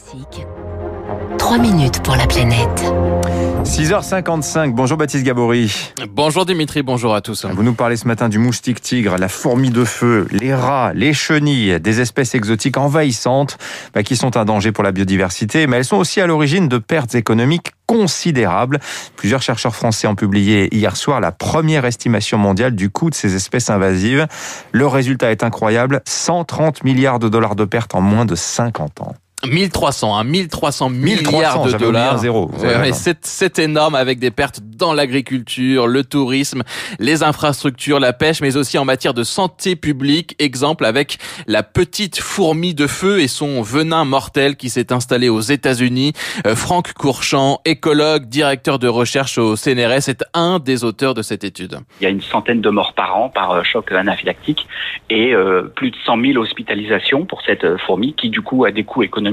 Classique. 3 minutes pour la planète. 6h55, bonjour Baptiste Gabory. Bonjour Dimitri, bonjour à tous. Vous nous parlez ce matin du moustique tigre, la fourmi de feu, les rats, les chenilles, des espèces exotiques envahissantes bah, qui sont un danger pour la biodiversité, mais elles sont aussi à l'origine de pertes économiques considérables. Plusieurs chercheurs français ont publié hier soir la première estimation mondiale du coût de ces espèces invasives. Le résultat est incroyable, 130 milliards de dollars de pertes en moins de 50 ans. 1300, hein, 1300 milliards de dollars. Zéro. Ouais, c'est énorme avec des pertes dans l'agriculture, le tourisme, les infrastructures, la pêche, mais aussi en matière de santé publique. Exemple avec la petite fourmi de feu et son venin mortel qui s'est installé aux États-Unis. Euh, Franck Courchamp, écologue, directeur de recherche au CNRS, est un des auteurs de cette étude. Il y a une centaine de morts par an par euh, choc anaphylactique et euh, plus de 100 000 hospitalisations pour cette euh, fourmi qui du coup a des coûts économiques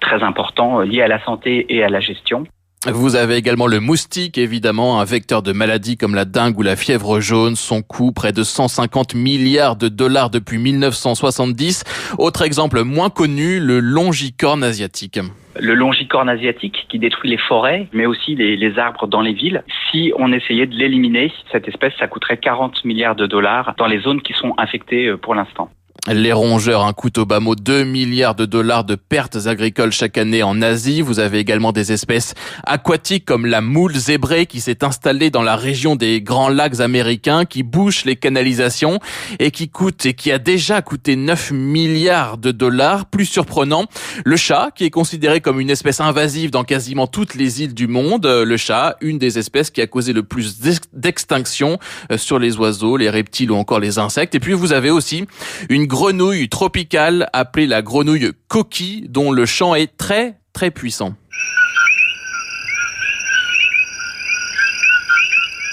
très importants euh, liés à la santé et à la gestion. Vous avez également le moustique, évidemment, un vecteur de maladies comme la dengue ou la fièvre jaune. Son coût, près de 150 milliards de dollars depuis 1970. Autre exemple moins connu, le longicorne asiatique le longicorne asiatique qui détruit les forêts, mais aussi les, les, arbres dans les villes. Si on essayait de l'éliminer, cette espèce, ça coûterait 40 milliards de dollars dans les zones qui sont infectées euh, pour l'instant. Les rongeurs, un coût au bas mot 2 milliards de dollars de pertes agricoles chaque année en Asie. Vous avez également des espèces aquatiques comme la moule zébrée qui s'est installée dans la région des grands lacs américains, qui bouche les canalisations et qui coûte et qui a déjà coûté 9 milliards de dollars. Plus surprenant, le chat qui est considéré comme une espèce invasive dans quasiment toutes les îles du monde. Le chat, une des espèces qui a causé le plus d'extinction euh, sur les oiseaux, les reptiles ou encore les insectes. Et puis vous avez aussi une grenouille tropicale appelée la grenouille coquille dont le chant est très très puissant.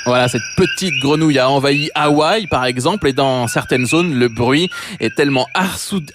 Voilà, cette petite grenouille a envahi Hawaï, par exemple, et dans certaines zones, le bruit est tellement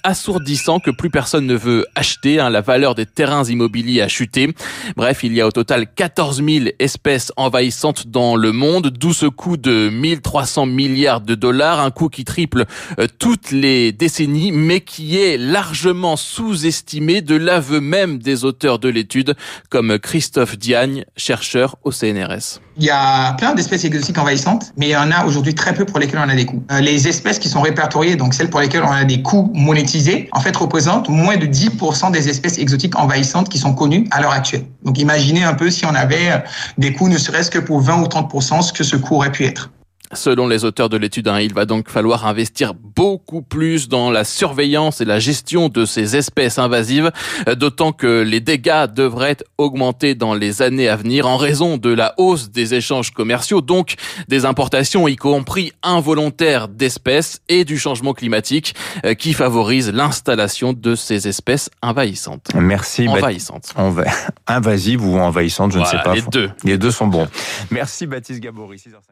assourdissant que plus personne ne veut acheter. Hein, la valeur des terrains immobiliers a chuté. Bref, il y a au total 14 000 espèces envahissantes dans le monde, d'où ce coût de 1300 milliards de dollars, un coût qui triple euh, toutes les décennies, mais qui est largement sous-estimé de l'aveu même des auteurs de l'étude, comme Christophe Diagne, chercheur au CNRS. Il y a plein d'espèces exotiques envahissantes, mais il y en a aujourd'hui très peu pour lesquelles on a des coûts. Euh, les espèces qui sont répertoriées, donc celles pour lesquelles on a des coûts monétisés, en fait représentent moins de 10% des espèces exotiques envahissantes qui sont connues à l'heure actuelle. Donc imaginez un peu si on avait des coûts ne serait-ce que pour 20 ou 30% ce que ce coût aurait pu être. Selon les auteurs de l'étude, hein, il va donc falloir investir beaucoup plus dans la surveillance et la gestion de ces espèces invasives, euh, d'autant que les dégâts devraient augmenter dans les années à venir en raison de la hausse des échanges commerciaux, donc des importations, y compris involontaires d'espèces et du changement climatique euh, qui favorise l'installation de ces espèces envahissantes. Merci. Envahissantes. Invasives ou envahissantes, je voilà, ne sais pas. Les deux. Les deux sont bons. Merci Baptiste Gabory, 6h50.